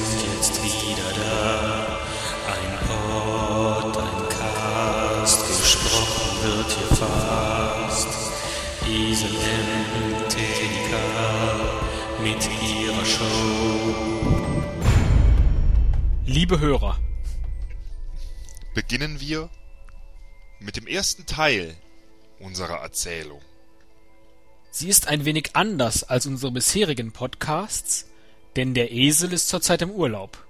sind jetzt wieder da. Ein Pod, ein Cast, gesprochen wird hier fast. Esel M, TDK mit ihrer Show. Liebe Hörer, beginnen wir mit dem ersten Teil unserer Erzählung. sie ist ein wenig anders als unsere bisherigen Podcasts, denn der Esel ist zurzeit im Urlaub.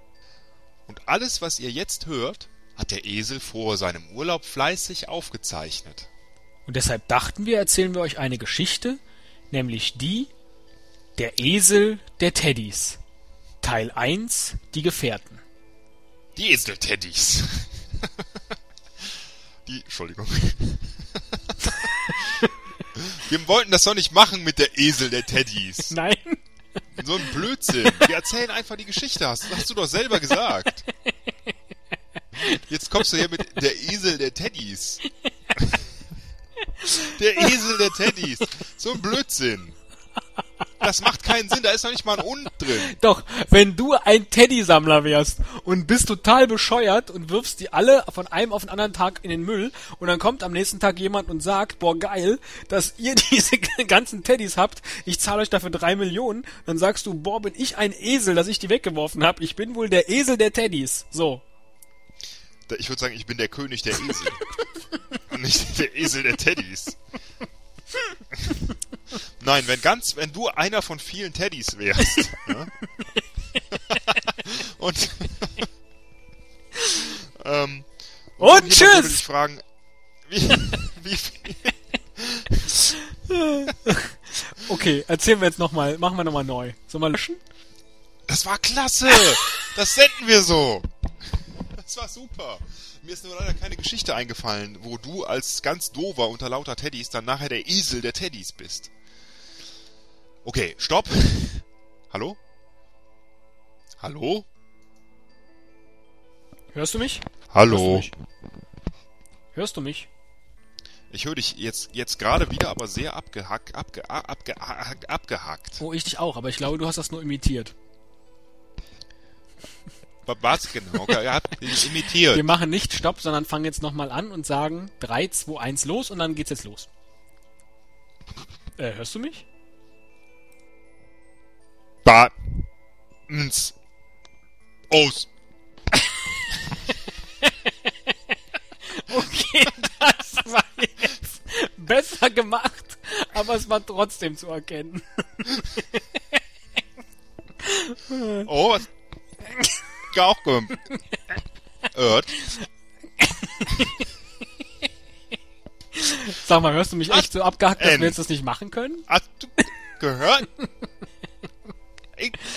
Und alles, was ihr jetzt hört, hat der Esel vor seinem Urlaub fleißig aufgezeichnet. Und deshalb dachten wir, erzählen wir euch eine Geschichte, nämlich die Der Esel der Teddys. Teil 1 Die Gefährten. Die Eselteddys. Die, Entschuldigung. Wir wollten das doch nicht machen mit der Esel der Teddys. Nein, So ein Blödsinn. Wir erzählen einfach die Geschichte. Hast, hast du doch selber gesagt. Jetzt kommst du hier mit der Esel der Teddys. Der Esel der Teddys. So ein Blödsinn. Das macht keinen Sinn. Da ist noch nicht mal ein Und drin. doch, wenn du ein Teddy-Sammler wärst und bist total bescheuert und wirfst die alle von einem auf den anderen Tag in den Müll und dann kommt am nächsten Tag jemand und sagt, boah geil, dass ihr diese ganzen Teddys habt, ich zahle euch dafür drei Millionen, dann sagst du, boah bin ich ein Esel, dass ich die weggeworfen habe, ich bin wohl der Esel der Teddys. So, Ich würde sagen, ich bin der König der Esel. Und nicht der Esel der Teddys. Nein, wenn ganz, wenn du einer von vielen Teddys wärst. ja? Und ähm, Und würde tschüss! dich fragen, wie, wie viel, Okay, erzählen wir jetzt nochmal, machen wir nochmal neu. Sollen wir löschen? Das war klasse! Das senden wir so! Das war super! Mir ist nur leider keine Geschichte eingefallen, wo du als ganz dover unter lauter Teddys dann nachher der Esel der Teddys bist. Okay, stopp! Hallo? Hallo? Hörst du mich? Hallo? Hörst du mich? Hörst du mich? Ich höre dich jetzt, jetzt gerade wieder, aber sehr abgehackt, abge, abge, abge, abgehackt. Oh, ich dich auch, aber ich glaube, du hast das nur imitiert. Was genau? Er hat imitiert. Wir machen nicht Stopp, sondern fangen jetzt nochmal an und sagen 3, 2, 1 los und dann geht's jetzt los. Äh, hörst du mich? Ba. Ns. Aus. Okay, das war jetzt besser gemacht, aber es war trotzdem zu erkennen. Oh, was? Auch gehört. Sag mal, hörst du mich echt so abgehackt, dass wir jetzt das nicht machen können? Hast du gehört?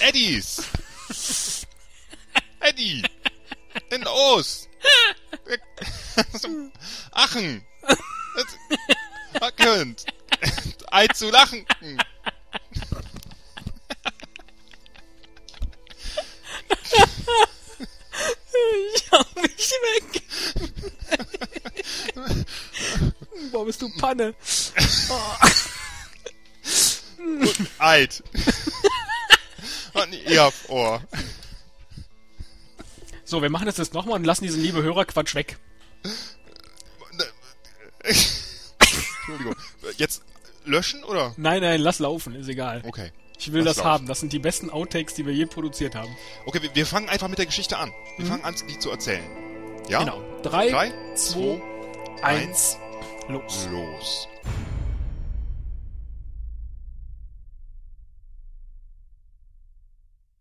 Eddies. Eddie. In Ost. Achen. Könnt. Ei zu lachen. Ich hau mich weg. Boah, bist du Panne. Eid. Und ein auf Ohr. So, wir machen das jetzt nochmal und lassen diesen liebe Hörerquatsch weg. Entschuldigung. Jetzt löschen oder? Nein, nein, lass laufen, ist egal. Okay. Ich will Lass das laufen. haben. Das sind die besten Outtakes, die wir je produziert haben. Okay, wir, wir fangen einfach mit der Geschichte an. Wir fangen an, die zu erzählen. Ja? Genau. Drei, Drei, zwei, zwei, eins, los. los.